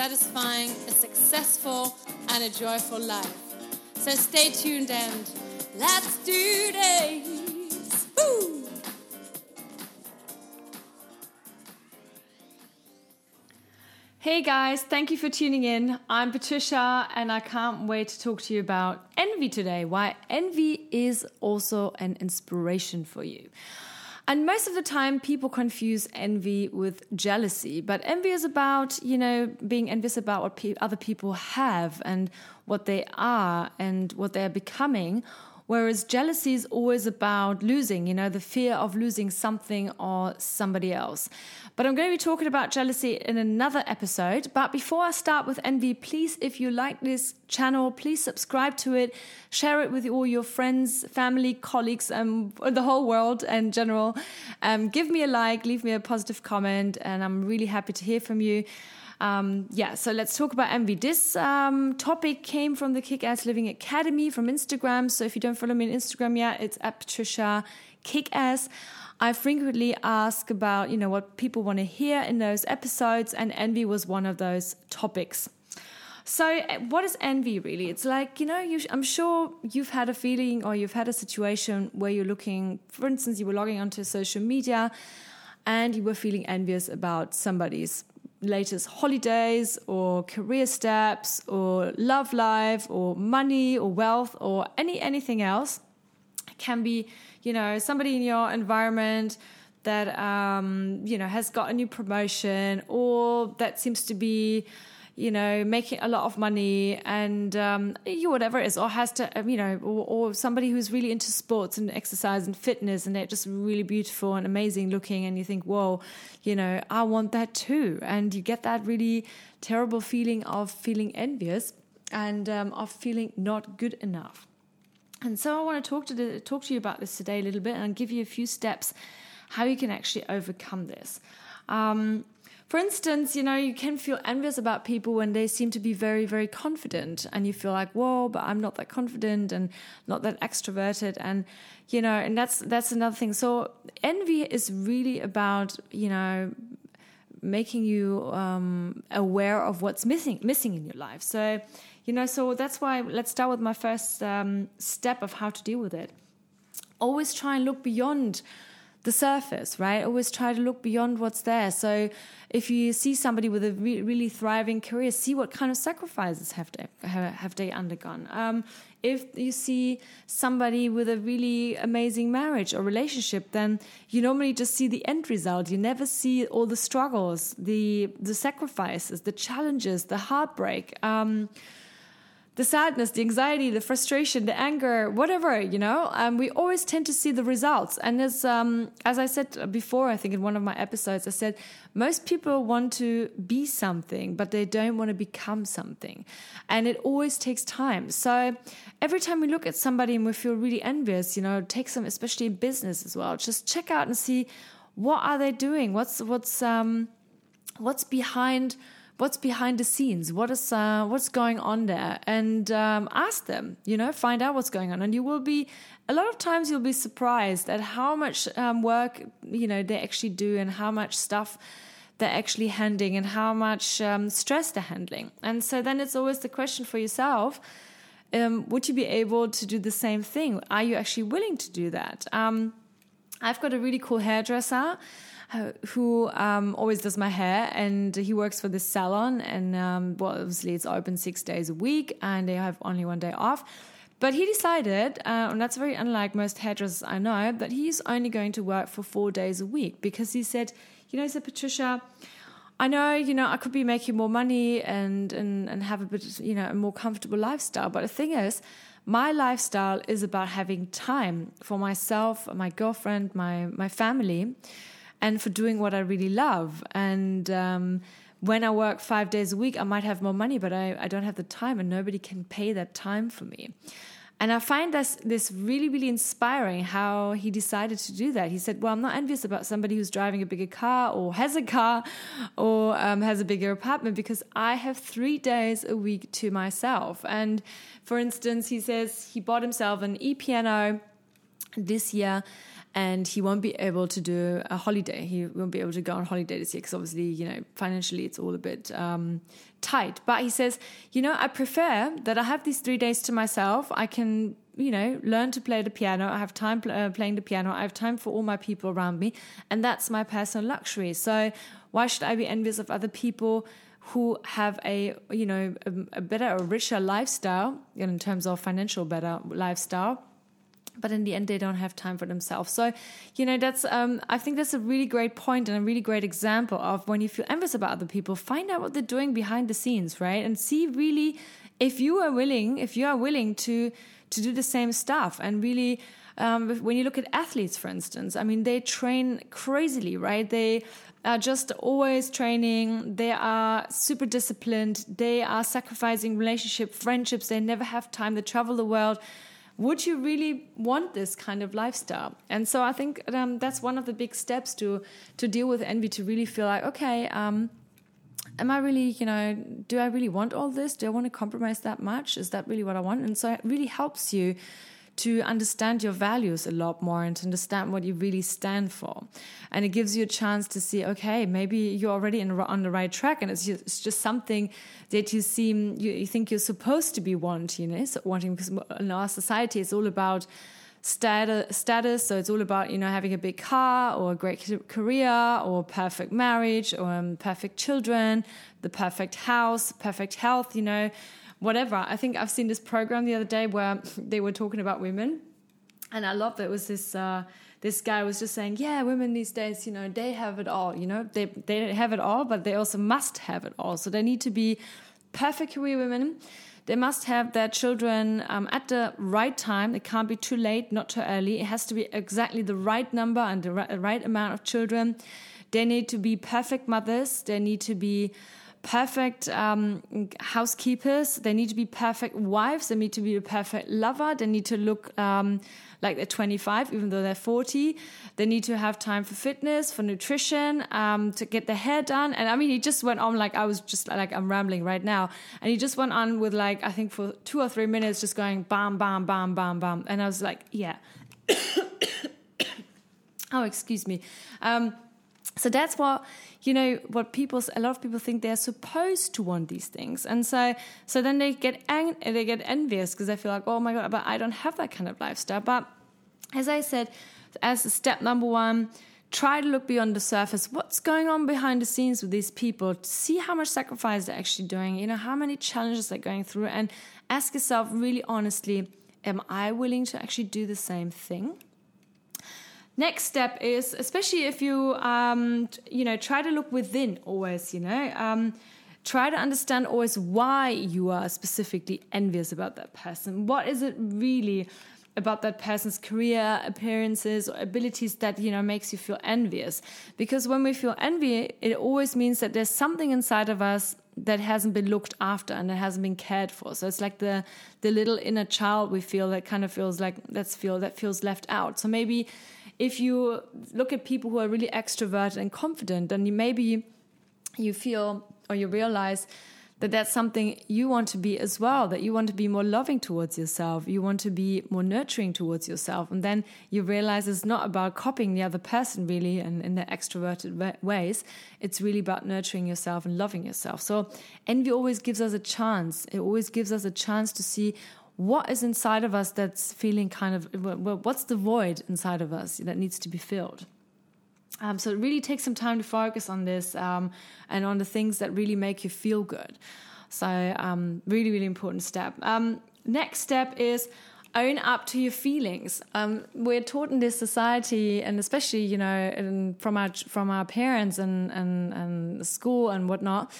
satisfying, a successful, and a joyful life. So stay tuned and let's do this! Woo! Hey guys, thank you for tuning in. I'm Patricia and I can't wait to talk to you about envy today. Why envy is also an inspiration for you. And most of the time, people confuse envy with jealousy. But envy is about, you know, being envious about what pe- other people have and what they are and what they're becoming. Whereas jealousy is always about losing, you know, the fear of losing something or somebody else. But I'm going to be talking about jealousy in another episode. But before I start with envy, please, if you like this channel, please subscribe to it, share it with all your friends, family, colleagues, um, the whole world in general. Um, give me a like, leave me a positive comment, and I'm really happy to hear from you. Um, yeah, so let's talk about envy. This um, topic came from the Kick Ass Living Academy from Instagram. So if you don't follow me on Instagram yet, it's at Patricia Kick Ass. I frequently ask about, you know, what people want to hear in those episodes, and envy was one of those topics. So, eh, what is envy really? It's like, you know, you, I'm sure you've had a feeling or you've had a situation where you're looking, for instance, you were logging onto social media and you were feeling envious about somebody's latest holidays or career steps or love life or money or wealth or any anything else. It can be you know, somebody in your environment that, um, you know, has got a new promotion or that seems to be, you know, making a lot of money and um, whatever it is, or has to, you know, or, or, somebody who's really into sports and exercise and fitness and they're just really beautiful and amazing looking, and you think, whoa, you know, I want that too, and you get that really terrible feeling of feeling envious and um, of feeling not good enough. And so I want to talk to the, talk to you about this today a little bit and give you a few steps how you can actually overcome this. Um, for instance, you know, you can feel envious about people when they seem to be very, very confident, and you feel like, whoa, but I'm not that confident and not that extroverted, and you know, and that's that's another thing. So envy is really about you know making you um, aware of what's missing missing in your life. So you know, so that's why let's start with my first um, step of how to deal with it. Always try and look beyond the surface, right? Always try to look beyond what's there. So if you see somebody with a re- really thriving career, see what kind of sacrifices have they have they undergone. Um, if you see somebody with a really amazing marriage or relationship, then you normally just see the end result. You never see all the struggles, the the sacrifices, the challenges, the heartbreak. Um, the sadness, the anxiety, the frustration, the anger, whatever, you know, um, we always tend to see the results. And as, um, as I said before, I think in one of my episodes, I said most people want to be something, but they don't want to become something. And it always takes time. So every time we look at somebody and we feel really envious, you know, take some, especially in business as well, just check out and see what are they doing? What's, what's, um, what's behind what's behind the scenes? What is uh, what's going on there? And um, ask them you know find out what's going on. And you will be a lot of times you'll be surprised at how much um, work you know they actually do and how much stuff they're actually handling and how much um, stress they're handling. And so then it's always the question for yourself um, would you be able to do the same thing? Are you actually willing to do that? Um, i've got a really cool hairdresser who um, always does my hair, and he works for this salon. And um, well, obviously, it's open six days a week, and they have only one day off. But he decided, uh, and that's very unlike most hairdressers I know, that he's only going to work for four days a week because he said, you know, he said, Patricia, I know, you know, I could be making more money and, and, and have a bit, you know, a more comfortable lifestyle. But the thing is, my lifestyle is about having time for myself, my girlfriend, my, my family and for doing what I really love. And um, when I work five days a week, I might have more money, but I, I don't have the time and nobody can pay that time for me. And I find this, this really, really inspiring how he decided to do that. He said, Well, I'm not envious about somebody who's driving a bigger car or has a car or um, has a bigger apartment because I have three days a week to myself. And for instance, he says he bought himself an e piano this year and he won't be able to do a holiday. He won't be able to go on holiday this year because obviously, you know, financially it's all a bit um, tight. But he says, you know, I prefer that I have these three days to myself. I can, you know, learn to play the piano. I have time pl- uh, playing the piano. I have time for all my people around me, and that's my personal luxury. So why should I be envious of other people? who have a you know a, a better a richer lifestyle in terms of financial better lifestyle but in the end they don't have time for themselves. So you know that's um, i think that's a really great point and a really great example of when you feel envious about other people find out what they're doing behind the scenes right? And see really if you are willing if you are willing to to do the same stuff. And really um, when you look at athletes for instance i mean they train crazily right? They are just always training. They are super disciplined. They are sacrificing relationship friendships. They never have time to travel the world would you really want this kind of lifestyle? And so I think um, that's one of the big steps to to deal with envy to really feel like, okay, um, am I really, you know, do I really want all this? Do I want to compromise that much? Is that really what I want? And so it really helps you to understand your values a lot more and to understand what you really stand for. And it gives you a chance to see, okay, maybe you're already in, on the right track and it's just, it's just something that you seem, you, you, think you're supposed to be wanting, so wanting because in our society it's all about status, status. So it's all about, you know, having a big car or a great career or perfect marriage or um, perfect children, the perfect house, perfect health, you know, whatever. I think I've seen this program the other day where they were talking about women, and I love that it was this. Uh, this guy was just saying, "Yeah, women these days, you know, they have it all. You know, they they have it all, but they also must have it all. So they need to be perfect career women." They must have their children um, at the right time. It can't be too late, not too early. It has to be exactly the right number and the right, right amount of children. They need to be perfect mothers. They need to be perfect um, housekeepers. They need to be perfect wives. They need to be a perfect lover. They need to look um, like they're 25, even though they're 40. They need to have time for fitness, for nutrition, um, to get their hair done. And I mean, he just went on like I was just like I'm rambling right now. And he just went on with like, I think for two or three minutes, just going bam, bam, bam, bam, bam. And I was like, yeah. oh, excuse me. Um, so that's what you know what people a lot of people think they're supposed to want these things. And so so then they get ang- they get envious because they feel like oh my god but i don't have that kind of lifestyle. But as i said as step number one try to look beyond the surface. What's going on behind the scenes with these people? See how much sacrifice they're actually doing you know how many challenges they're going through and ask yourself really honestly am i willing to actually do the same thing next step is especially if you um, you know try to look within always you know um, try to understand always why you are specifically envious about that person. What is it really about that person's career appearances or abilities that you know makes you feel envious? Because when we feel envy it always means that there's something inside of us that hasn't been looked after and that hasn't been cared for. So it's like the the little inner child we feel that kind of feels like that's feel that feels left out. So maybe if you look at people who are really extroverted and confident, then maybe you feel or you realize that that's something you want to be as well that you want to be more loving towards yourself you want to be more nurturing towards yourself. And then you realize it's not about copying the other person really and in their extroverted ways. It's really about nurturing yourself and loving yourself. So envy always gives us a chance. It always gives us a chance to see what is inside of us that's feeling kind of what's the void inside of us that needs to be filled? Um, so it really take some time to focus on this um, and on the things that really make you feel good. So um, really really important step. Um, next step is own up to your feelings. Um, we're taught in this society and especially you know from our from our parents and, and, and school and whatnot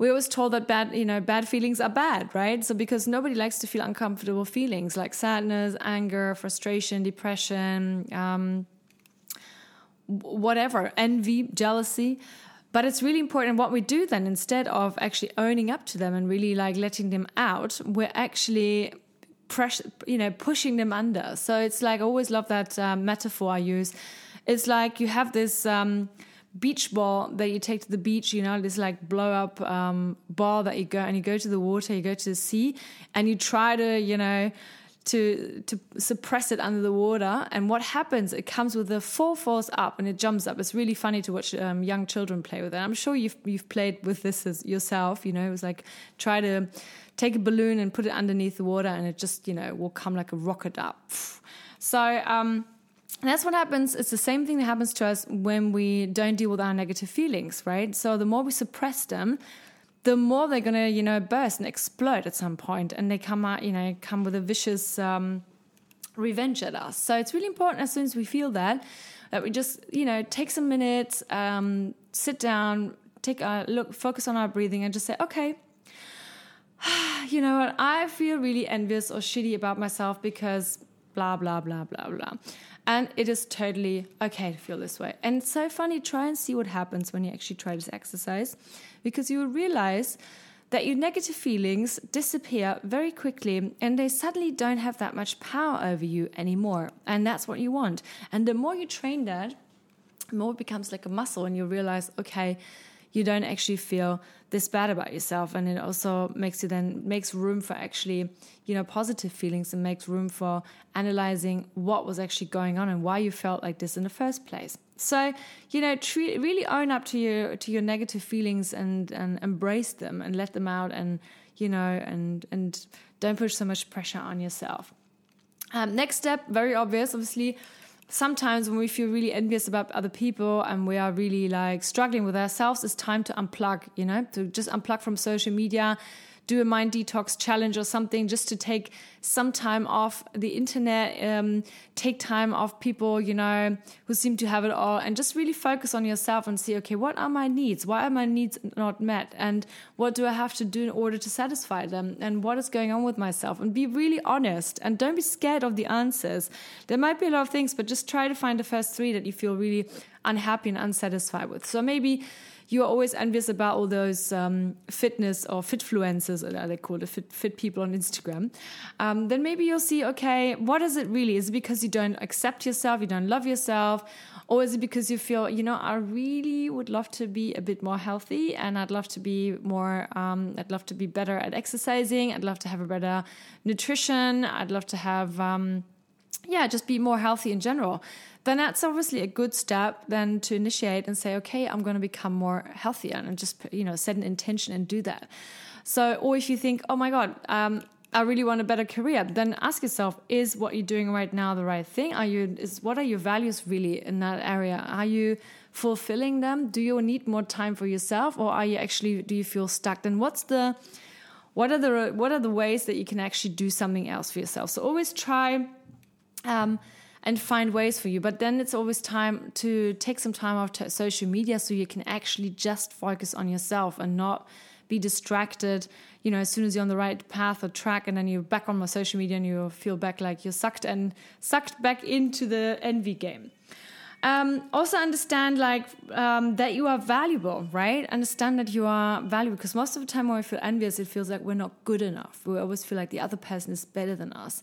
we always told that bad, you know, bad feelings are bad, right? So because nobody likes to feel uncomfortable feelings like sadness, anger, frustration, depression, um, whatever, envy, jealousy. but it's really important what we do then instead of actually owning up to them and really like letting them out we're actually press you know pushing them under so it's like i always love that um, metaphor i use it's like you have this um, beach ball that you take to the beach, you know, this like blow up um, ball that you go and you go to the water, you go to the sea, and you try to, you know, to to suppress it under the water. And what happens? It comes with a full force up and it jumps up. It's really funny to watch um, young children play with it. I'm sure you've you've played with this as yourself. You know, it was like try to take a balloon and put it underneath the water, and it just you know will come like a rocket up. So. Um, and that's what happens. It's the same thing that happens to us when we don't deal with our negative feelings, right? So the more we suppress them, the more they're gonna, you know, burst and explode at some point, and they come out, you know, come with a vicious um, revenge at us. So it's really important as soon as we feel that that we just, you know, take some minutes, um, sit down, take a look, focus on our breathing, and just say, okay. You know what? I feel really envious or shitty about myself because blah blah blah blah blah and it is totally okay to feel this way. And it's so funny, try and see what happens when you actually try this exercise because you will realize that your negative feelings disappear very quickly and they suddenly don't have that much power over you anymore. And that's what you want. And the more you train that, the more it becomes like a muscle and you realize, okay, you don't actually feel this bad about yourself. And it also makes you then makes room for actually you know positive feelings and makes room for analyzing what was actually going on and why you felt like this in the first place. So you know treat, really own up to your to your negative feelings and and embrace them and let them out and you know and and don't put so much pressure on yourself. Um, next step very obvious obviously sometimes when we feel really envious about other people and we are really like struggling with ourselves, it's time to unplug, you know, to just unplug from social media, do a mind detox challenge or something just to take some time off the internet, um, take time off people, you know, who seem to have it all, and just really focus on yourself and see, okay, what are my needs? Why are my needs not met? And what do I have to do in order to satisfy them? And what is going on with myself? And be really honest and don't be scared of the answers. There might be a lot of things, but just try to find the first three that you feel really unhappy and unsatisfied with. So maybe you are always envious about all those um, fitness or fitfluencers, or they call it fit, fit people on Instagram, um, then maybe you'll see, okay, what is it really? Is it because you don't accept yourself, you don't love yourself? Or is it because you feel, you know, I really would love to be a bit more healthy and I'd love to be more, um, I'd love to be better at exercising. I'd love to have a better nutrition. I'd love to have, um, yeah, just be more healthy in general then that's obviously a good step then to initiate and say, okay, I'm going to become more healthier and just, you know, set an intention and do that. So, or if you think, oh my God, um, I really want a better career, then ask yourself, is what you're doing right now the right thing? Are you, is, what are your values really in that area? Are you fulfilling them? Do you need more time for yourself or are you actually, do you feel stuck? Then what's the, what are the, what are the ways that you can actually do something else for yourself? So always try, um, and find ways for you. But then it's always time to take some time off social media so you can actually just focus on yourself and not be distracted. You know, as soon as you're on the right path or track, and then you're back on my social media and you feel back like you're sucked and sucked back into the envy game. Um, also understand like um, that you are valuable, right? Understand that you are valuable because most of the time when we feel envious, it feels like we're not good enough. We always feel like the other person is better than us.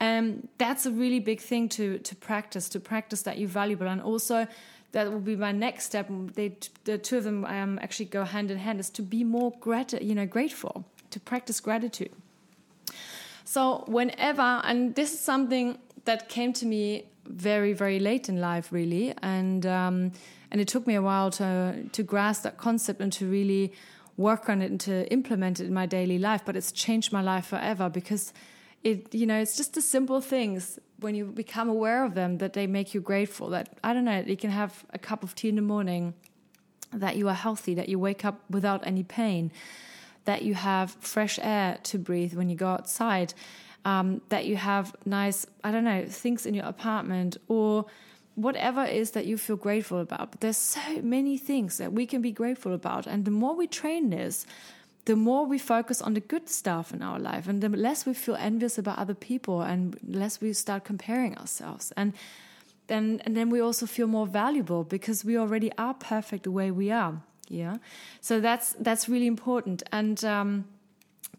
And that's a really big thing to to practice. To practice that you're valuable, and also that will be my next step. They, the two of them um, actually go hand in hand. Is to be more grat- you know, grateful. To practice gratitude. So whenever, and this is something that came to me very very late in life, really, and um, and it took me a while to to grasp that concept and to really work on it and to implement it in my daily life. But it's changed my life forever because it you know it's just the simple things when you become aware of them that they make you grateful. That i don't know you can have a cup of tea in the morning that you are healthy that you wake up without any pain that you have fresh air to breathe when you go outside um, that you have nice i don't know things in your apartment or whatever it is that you feel grateful about. But there's so many things that we can be grateful about. And the more we train this the more we focus on the good stuff in our life. And the less we feel envious about other people and less we start comparing ourselves. And then and then we also feel more valuable because we already are perfect the way we are. Yeah, so that's that's really important, and um,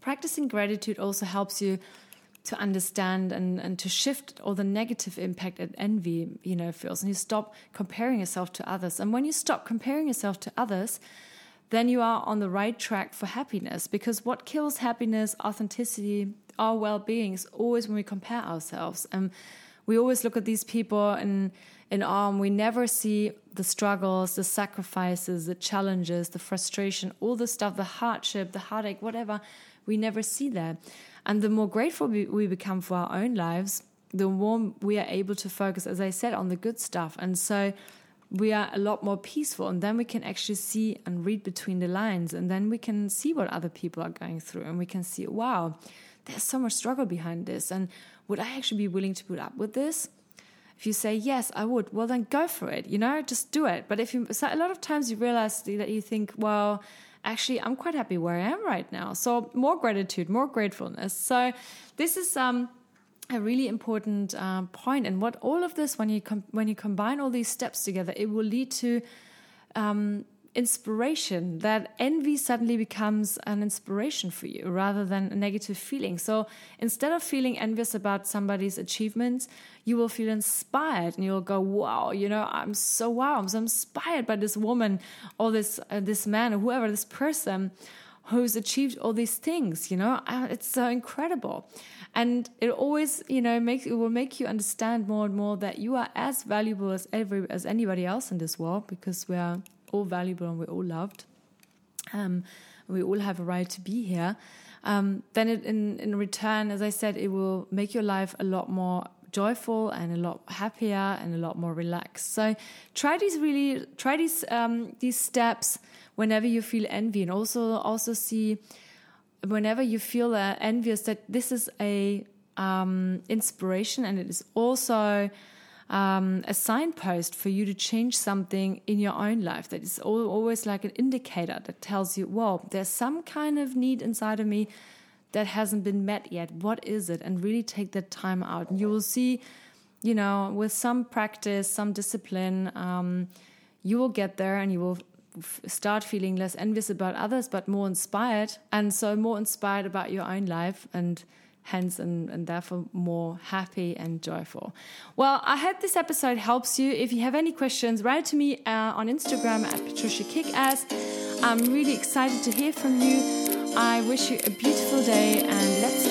practicing gratitude also helps you to understand and, and to shift all the negative impact that envy you know feels. And you stop comparing yourself to others. And when you stop comparing yourself to others then you are on the right track for happiness. Because what kills happiness authenticity our well-being is always when we compare ourselves. And we always look at these people in in awe and we never see the struggles the sacrifices the challenges the frustration all the stuff the hardship the heartache whatever. We never see that and the more grateful we, become for our own lives, the more we are able to focus, as I said, on the good stuff. And so we are a lot more peaceful. And then we can actually see and read between the lines. And then we can see what other people are going through. And we can see, wow, there's so much struggle behind this. And would I actually be willing to put up with this? If you say, yes, I would, well, then go for it, you know, just do it. But if you, so a lot of times you realize that you think, well, actually I'm quite happy where I am right now. So more gratitude, more gratefulness. So this is um, a really important uh, point. And what all of this, when you when you combine all these steps together, it will lead to um, inspiration that envy suddenly becomes an inspiration for you rather than a negative feeling. So instead of feeling envious about somebody's achievements you will feel inspired and you'll go wow you know i'm so wow i'm so inspired by this woman or this uh, this man or whoever this person who's achieved all these things you know? Uh, it's so incredible. And it always you know makes it will make you understand more and more that you are as valuable as every as anybody else in this world because we are all valuable and we're all loved. Um, we all have a right to be here. Um, then it, in in return, as I said, it will make your life a lot more joyful and a lot happier and a lot more relaxed. So try these really try these um, these steps whenever you feel envy, and also also see whenever you feel uh, envious that this is a um, inspiration and it is also um, a signpost for you to change something in your own life that is always like an indicator that tells you, whoa, there's some kind of need inside of me that hasn't been met yet. What is it? And really take that time out. And you will see, you know, with some practice, some discipline, um, you will get there and you will start feeling less envious about others, but more inspired. And so more inspired about your own life and hence and, and therefore more happy and joyful. Well, I hope this episode helps you. If you have any questions, write to me uh, on Instagram at Patricia Kickass. I'm really excited to hear from you. I wish you a beautiful day and let's